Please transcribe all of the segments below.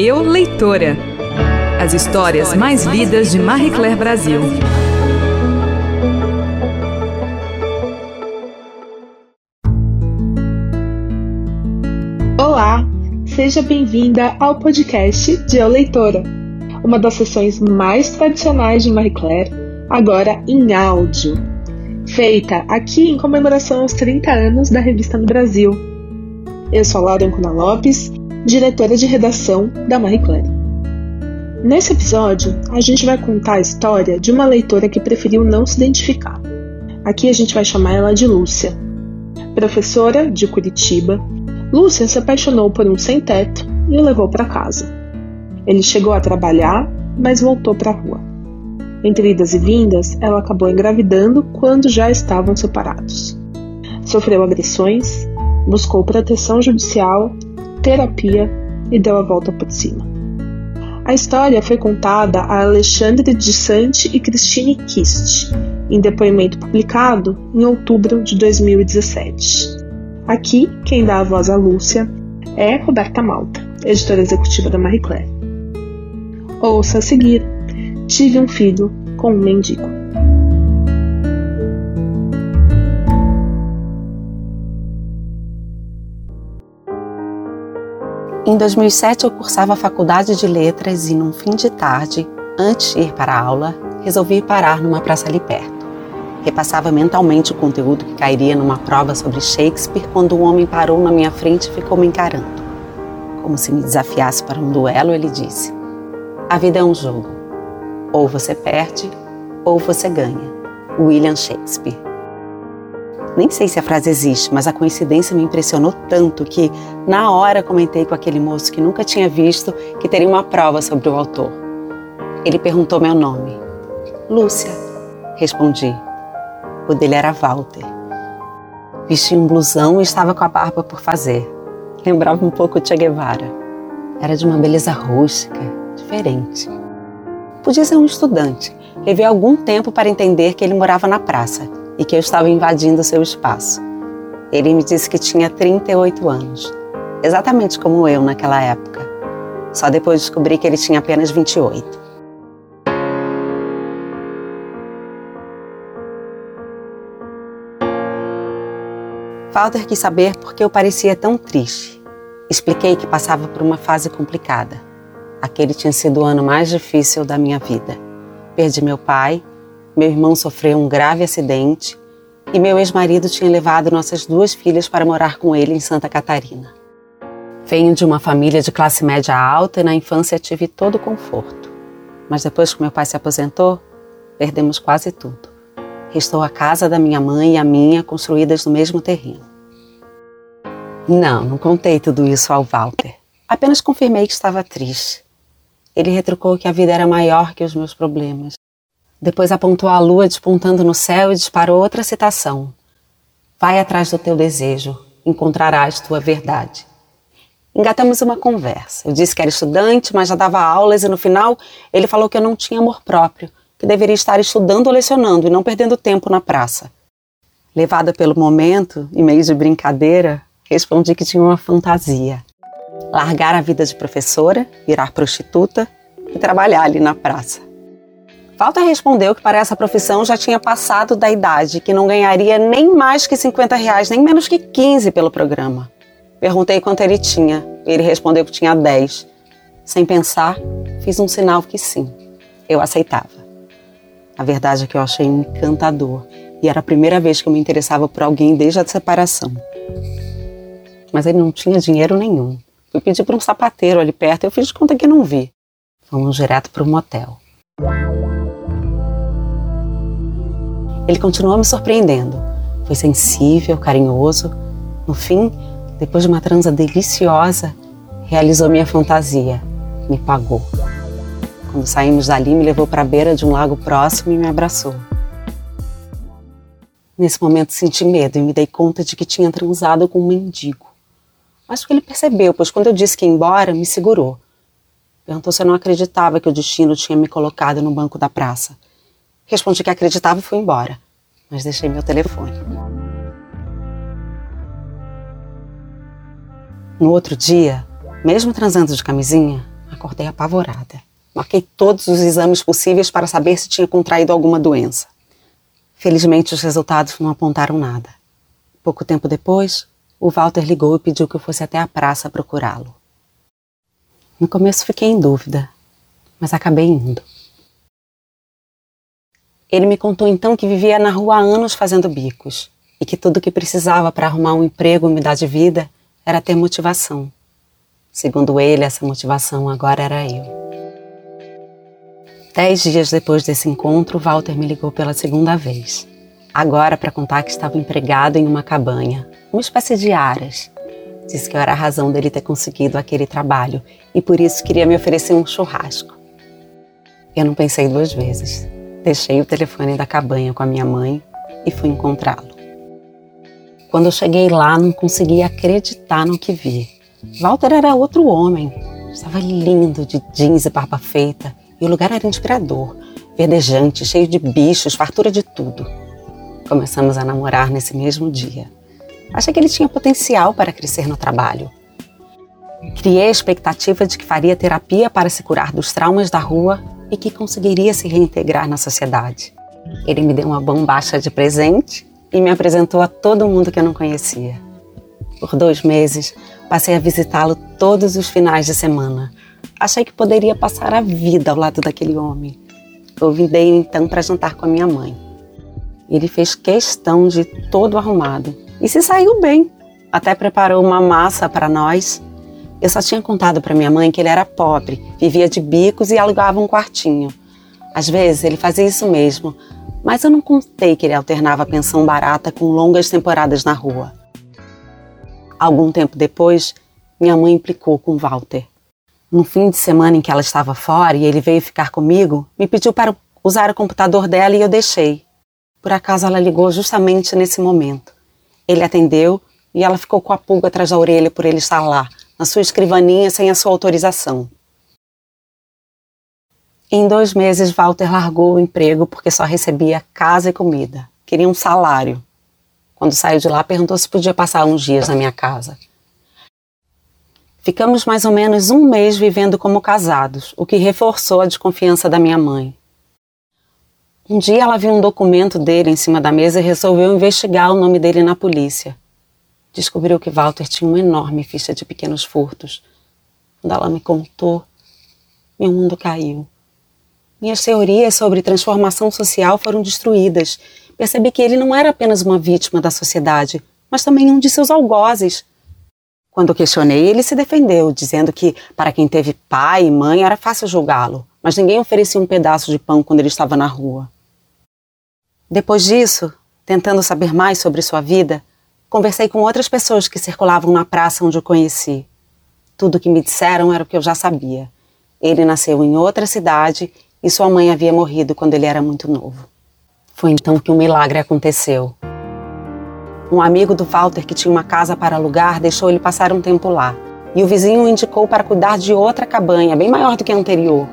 Eu Leitora. As histórias mais lidas de Marie Claire Brasil. Olá, seja bem-vinda ao podcast de Eu Leitora, uma das sessões mais tradicionais de Marie Claire, agora em áudio, feita aqui em comemoração aos 30 anos da revista no Brasil. Eu sou a Laura Ancona Lopes diretora de redação da Marie Claire. Nesse episódio, a gente vai contar a história de uma leitora que preferiu não se identificar. Aqui a gente vai chamar ela de Lúcia. Professora de Curitiba, Lúcia se apaixonou por um sem-teto e o levou para casa. Ele chegou a trabalhar, mas voltou para a rua. Entre idas e vindas, ela acabou engravidando quando já estavam separados. Sofreu agressões, buscou proteção judicial terapia e deu a volta por cima. A história foi contada a Alexandre de Sante e Christine Kist, em depoimento publicado em outubro de 2017. Aqui, quem dá a voz à Lúcia é Roberta Malta, editora executiva da Marie Claire. Ouça a seguir: Tive um filho com um mendigo. Em 2007, eu cursava a faculdade de letras e, num fim de tarde, antes de ir para a aula, resolvi parar numa praça ali perto. Repassava mentalmente o conteúdo que cairia numa prova sobre Shakespeare quando um homem parou na minha frente e ficou me encarando. Como se me desafiasse para um duelo, ele disse: A vida é um jogo. Ou você perde, ou você ganha. William Shakespeare. Nem sei se a frase existe, mas a coincidência me impressionou tanto que, na hora, comentei com aquele moço que nunca tinha visto que teria uma prova sobre o autor. Ele perguntou meu nome. Lúcia, respondi. O dele era Walter. Vestia um blusão e estava com a barba por fazer. Lembrava um pouco de Che Guevara. Era de uma beleza rústica, diferente. Podia ser um estudante. Levei algum tempo para entender que ele morava na praça e que eu estava invadindo seu espaço. Ele me disse que tinha 38 anos, exatamente como eu naquela época. Só depois descobri que ele tinha apenas 28. Walter quis saber por que eu parecia tão triste. Expliquei que passava por uma fase complicada. Aquele tinha sido o ano mais difícil da minha vida. Perdi meu pai meu irmão sofreu um grave acidente e meu ex-marido tinha levado nossas duas filhas para morar com ele em Santa Catarina. Venho de uma família de classe média alta e na infância tive todo o conforto. Mas depois que meu pai se aposentou, perdemos quase tudo. Restou a casa da minha mãe e a minha construídas no mesmo terreno. Não, não contei tudo isso ao Walter. Apenas confirmei que estava triste. Ele retrucou que a vida era maior que os meus problemas depois apontou a lua despontando no céu e disparou outra citação. Vai atrás do teu desejo, encontrarás tua verdade. Engatamos uma conversa. Eu disse que era estudante, mas já dava aulas e no final ele falou que eu não tinha amor próprio, que deveria estar estudando ou lecionando e não perdendo tempo na praça. Levada pelo momento e meio de brincadeira, respondi que tinha uma fantasia: largar a vida de professora, virar prostituta e trabalhar ali na praça. Walter respondeu que para essa profissão já tinha passado da idade, que não ganharia nem mais que 50 reais, nem menos que 15 pelo programa. Perguntei quanto ele tinha. Ele respondeu que tinha 10. Sem pensar, fiz um sinal que sim, eu aceitava. A verdade é que eu achei encantador e era a primeira vez que eu me interessava por alguém desde a separação. Mas ele não tinha dinheiro nenhum. Fui pedir para um sapateiro ali perto e eu fiz de conta que não vi. Fomos direto para o motel. Ele continuou me surpreendendo. Foi sensível, carinhoso. No fim, depois de uma transa deliciosa, realizou minha fantasia. Me pagou. Quando saímos dali, me levou para a beira de um lago próximo e me abraçou. Nesse momento senti medo e me dei conta de que tinha transado com um mendigo. Acho que ele percebeu, pois quando eu disse que ia embora, me segurou. Perguntou se eu não acreditava que o destino tinha me colocado no banco da praça. Respondi que acreditava e fui embora, mas deixei meu telefone. No outro dia, mesmo transando de camisinha, Acordei apavorada. Marquei todos os exames possíveis para saber se tinha contraído alguma doença. Felizmente, os resultados não apontaram nada. Pouco tempo depois, o Walter ligou e pediu que eu fosse até a praça procurá-lo. No começo fiquei em dúvida, mas acabei indo. Ele me contou então que vivia na rua há anos fazendo bicos e que tudo o que precisava para arrumar um emprego e mudar de vida era ter motivação. Segundo ele, essa motivação agora era eu. Dez dias depois desse encontro, Walter me ligou pela segunda vez. Agora para contar que estava empregado em uma cabanha, uma espécie de aras. Disse que eu era a razão dele ter conseguido aquele trabalho e por isso queria me oferecer um churrasco. Eu não pensei duas vezes. Deixei o telefone da cabanha com a minha mãe e fui encontrá-lo. Quando eu cheguei lá, não conseguia acreditar no que vi. Walter era outro homem. Estava lindo, de jeans e barba feita, e o lugar era inspirador, verdejante, cheio de bichos, fartura de tudo. Começamos a namorar nesse mesmo dia. Achei que ele tinha potencial para crescer no trabalho. Criei a expectativa de que faria terapia para se curar dos traumas da rua e que conseguiria se reintegrar na sociedade. Ele me deu uma bombacha de presente e me apresentou a todo mundo que eu não conhecia. Por dois meses, passei a visitá-lo todos os finais de semana. Achei que poderia passar a vida ao lado daquele homem. Convidei então para jantar com a minha mãe. Ele fez questão de todo arrumado e se saiu bem. Até preparou uma massa para nós eu só tinha contado para minha mãe que ele era pobre, vivia de bicos e alugava um quartinho. Às vezes ele fazia isso mesmo, mas eu não contei que ele alternava pensão barata com longas temporadas na rua. Algum tempo depois, minha mãe implicou com Walter. No fim de semana em que ela estava fora e ele veio ficar comigo, me pediu para usar o computador dela e eu deixei. Por acaso ela ligou justamente nesse momento. Ele atendeu e ela ficou com a pulga atrás da orelha por ele estar lá, na sua escrivaninha sem a sua autorização. Em dois meses, Walter largou o emprego porque só recebia casa e comida. Queria um salário. Quando saiu de lá, perguntou se podia passar uns dias na minha casa. Ficamos mais ou menos um mês vivendo como casados, o que reforçou a desconfiança da minha mãe. Um dia ela viu um documento dele em cima da mesa e resolveu investigar o nome dele na polícia descobriu que Walter tinha uma enorme ficha de pequenos furtos. Quando ela me contou, meu mundo caiu. Minhas teorias sobre transformação social foram destruídas. Percebi que ele não era apenas uma vítima da sociedade, mas também um de seus algozes. Quando questionei, ele se defendeu, dizendo que para quem teve pai e mãe era fácil julgá-lo, mas ninguém oferecia um pedaço de pão quando ele estava na rua. Depois disso, tentando saber mais sobre sua vida, Conversei com outras pessoas que circulavam na praça onde o conheci. Tudo o que me disseram era o que eu já sabia. Ele nasceu em outra cidade e sua mãe havia morrido quando ele era muito novo. Foi então que um milagre aconteceu. Um amigo do Walter que tinha uma casa para alugar deixou ele passar um tempo lá. E o vizinho o indicou para cuidar de outra cabanha, bem maior do que a anterior.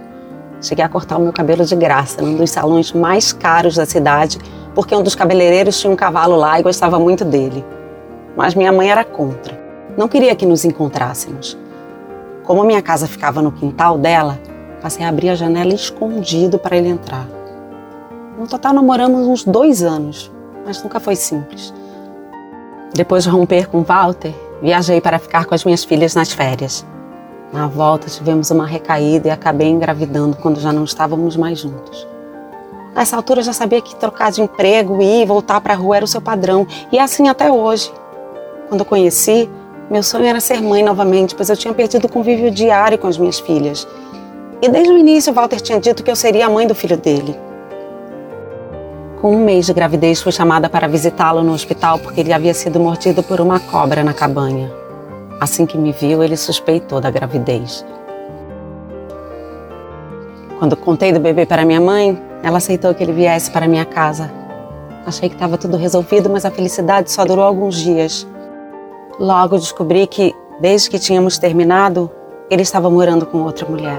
Cheguei a cortar o meu cabelo de graça num dos salões mais caros da cidade, porque um dos cabeleireiros tinha um cavalo lá e gostava muito dele mas minha mãe era contra. Não queria que nos encontrássemos. Como minha casa ficava no quintal dela, passei a abrir a janela escondido para ele entrar. No total namoramos uns dois anos, mas nunca foi simples. Depois de romper com Walter, viajei para ficar com as minhas filhas nas férias. Na volta tivemos uma recaída e acabei engravidando quando já não estávamos mais juntos. Nessa altura já sabia que trocar de emprego e ir e voltar para a rua era o seu padrão, e é assim até hoje. Quando eu conheci, meu sonho era ser mãe novamente, pois eu tinha perdido o convívio diário com as minhas filhas. E desde o início, Walter tinha dito que eu seria a mãe do filho dele. Com um mês de gravidez, fui chamada para visitá-lo no hospital porque ele havia sido mordido por uma cobra na cabanha. Assim que me viu, ele suspeitou da gravidez. Quando contei do bebê para minha mãe, ela aceitou que ele viesse para minha casa. Achei que estava tudo resolvido, mas a felicidade só durou alguns dias. Logo descobri que, desde que tínhamos terminado, ele estava morando com outra mulher.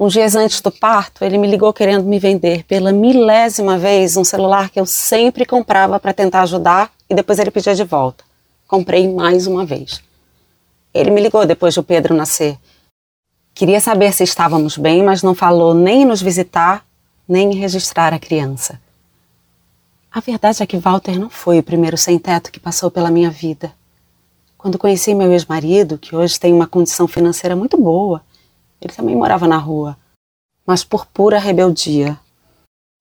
Uns dias antes do parto, ele me ligou querendo me vender pela milésima vez um celular que eu sempre comprava para tentar ajudar e depois ele pedia de volta. Comprei mais uma vez. Ele me ligou depois de o Pedro nascer. Queria saber se estávamos bem, mas não falou nem em nos visitar, nem em registrar a criança. A verdade é que Walter não foi o primeiro sem-teto que passou pela minha vida. Quando conheci meu ex-marido, que hoje tem uma condição financeira muito boa, ele também morava na rua, mas por pura rebeldia.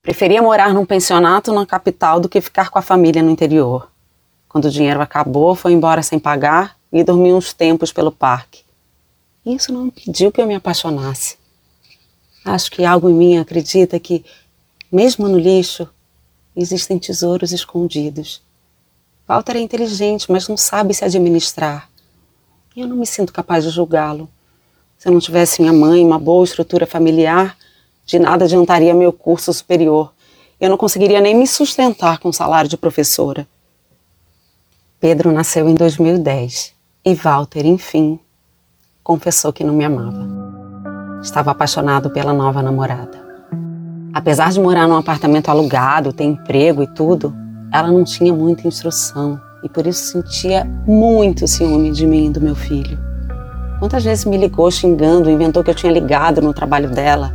Preferia morar num pensionato na capital do que ficar com a família no interior. Quando o dinheiro acabou, foi embora sem pagar e dormiu uns tempos pelo parque. Isso não impediu que eu me apaixonasse. Acho que algo em mim acredita que, mesmo no lixo, existem tesouros escondidos. Walter é inteligente, mas não sabe se administrar. E eu não me sinto capaz de julgá-lo. Se eu não tivesse minha mãe, uma boa estrutura familiar, de nada adiantaria meu curso superior. Eu não conseguiria nem me sustentar com o salário de professora. Pedro nasceu em 2010 e Walter, enfim, confessou que não me amava. Estava apaixonado pela nova namorada. Apesar de morar num apartamento alugado, ter emprego e tudo, ela não tinha muita instrução e por isso sentia muito ciúme de mim e do meu filho. Quantas vezes me ligou xingando, inventou que eu tinha ligado no trabalho dela.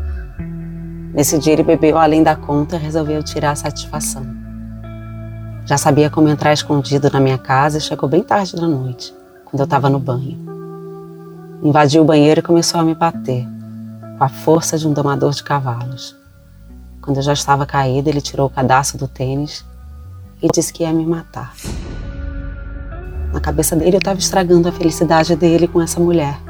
Nesse dia ele bebeu além da conta e resolveu tirar a satisfação. Já sabia como entrar escondido na minha casa e chegou bem tarde da noite, quando eu estava no banho. Invadiu o banheiro e começou a me bater, com a força de um domador de cavalos. Quando eu já estava caída, ele tirou o cadastro do tênis e disse que ia me matar. Na cabeça dele, eu estava estragando a felicidade dele com essa mulher.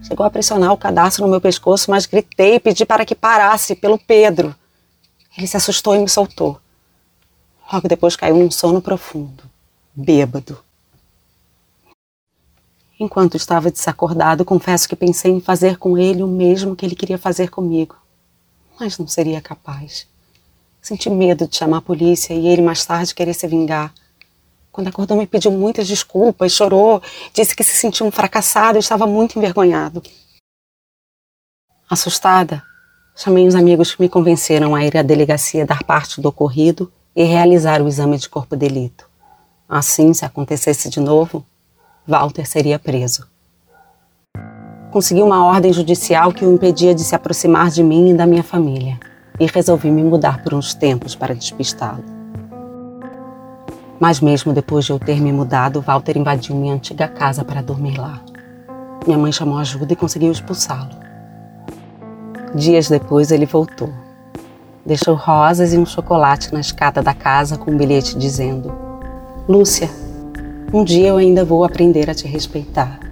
Chegou a pressionar o cadastro no meu pescoço, mas gritei e pedi para que parasse pelo Pedro. Ele se assustou e me soltou. Logo depois caiu num sono profundo, bêbado. Enquanto estava desacordado, confesso que pensei em fazer com ele o mesmo que ele queria fazer comigo, mas não seria capaz. Senti medo de chamar a polícia e ele mais tarde querer se vingar. Quando acordou, me pediu muitas desculpas, chorou, disse que se sentia um fracassado e estava muito envergonhado. Assustada, chamei os amigos que me convenceram a ir à delegacia dar parte do ocorrido e realizar o exame de corpo de delito. Assim, se acontecesse de novo, Walter seria preso. Consegui uma ordem judicial que o impedia de se aproximar de mim e da minha família, e resolvi me mudar por uns tempos para despistá-lo. Mas mesmo depois de eu ter me mudado, Walter invadiu minha antiga casa para dormir lá. Minha mãe chamou ajuda e conseguiu expulsá-lo. Dias depois ele voltou. Deixou rosas e um chocolate na escada da casa com um bilhete dizendo: Lúcia, um dia eu ainda vou aprender a te respeitar.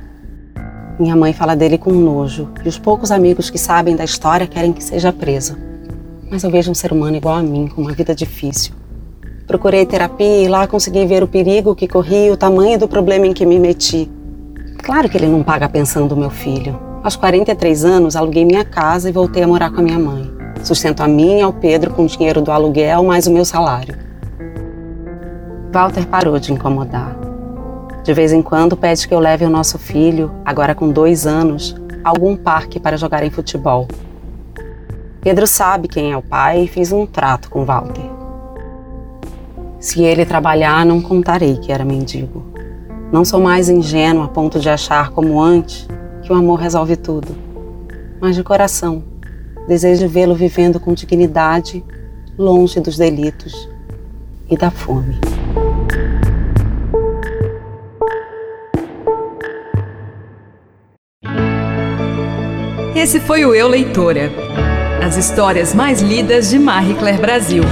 Minha mãe fala dele com nojo e os poucos amigos que sabem da história querem que seja preso. Mas eu vejo um ser humano igual a mim, com uma vida difícil, Procurei terapia e lá consegui ver o perigo que corri e o tamanho do problema em que me meti. Claro que ele não paga a pensão do meu filho. Aos 43 anos, aluguei minha casa e voltei a morar com a minha mãe. Sustento a mim e ao Pedro com o dinheiro do aluguel mais o meu salário. Walter parou de incomodar. De vez em quando pede que eu leve o nosso filho, agora com dois anos, a algum parque para jogar em futebol. Pedro sabe quem é o pai e fiz um trato com Walter. Se ele trabalhar, não contarei que era mendigo. Não sou mais ingênuo a ponto de achar, como antes, que o amor resolve tudo. Mas de coração, desejo vê-lo vivendo com dignidade, longe dos delitos e da fome. Esse foi o Eu Leitora. As histórias mais lidas de Marie Claire Brasil.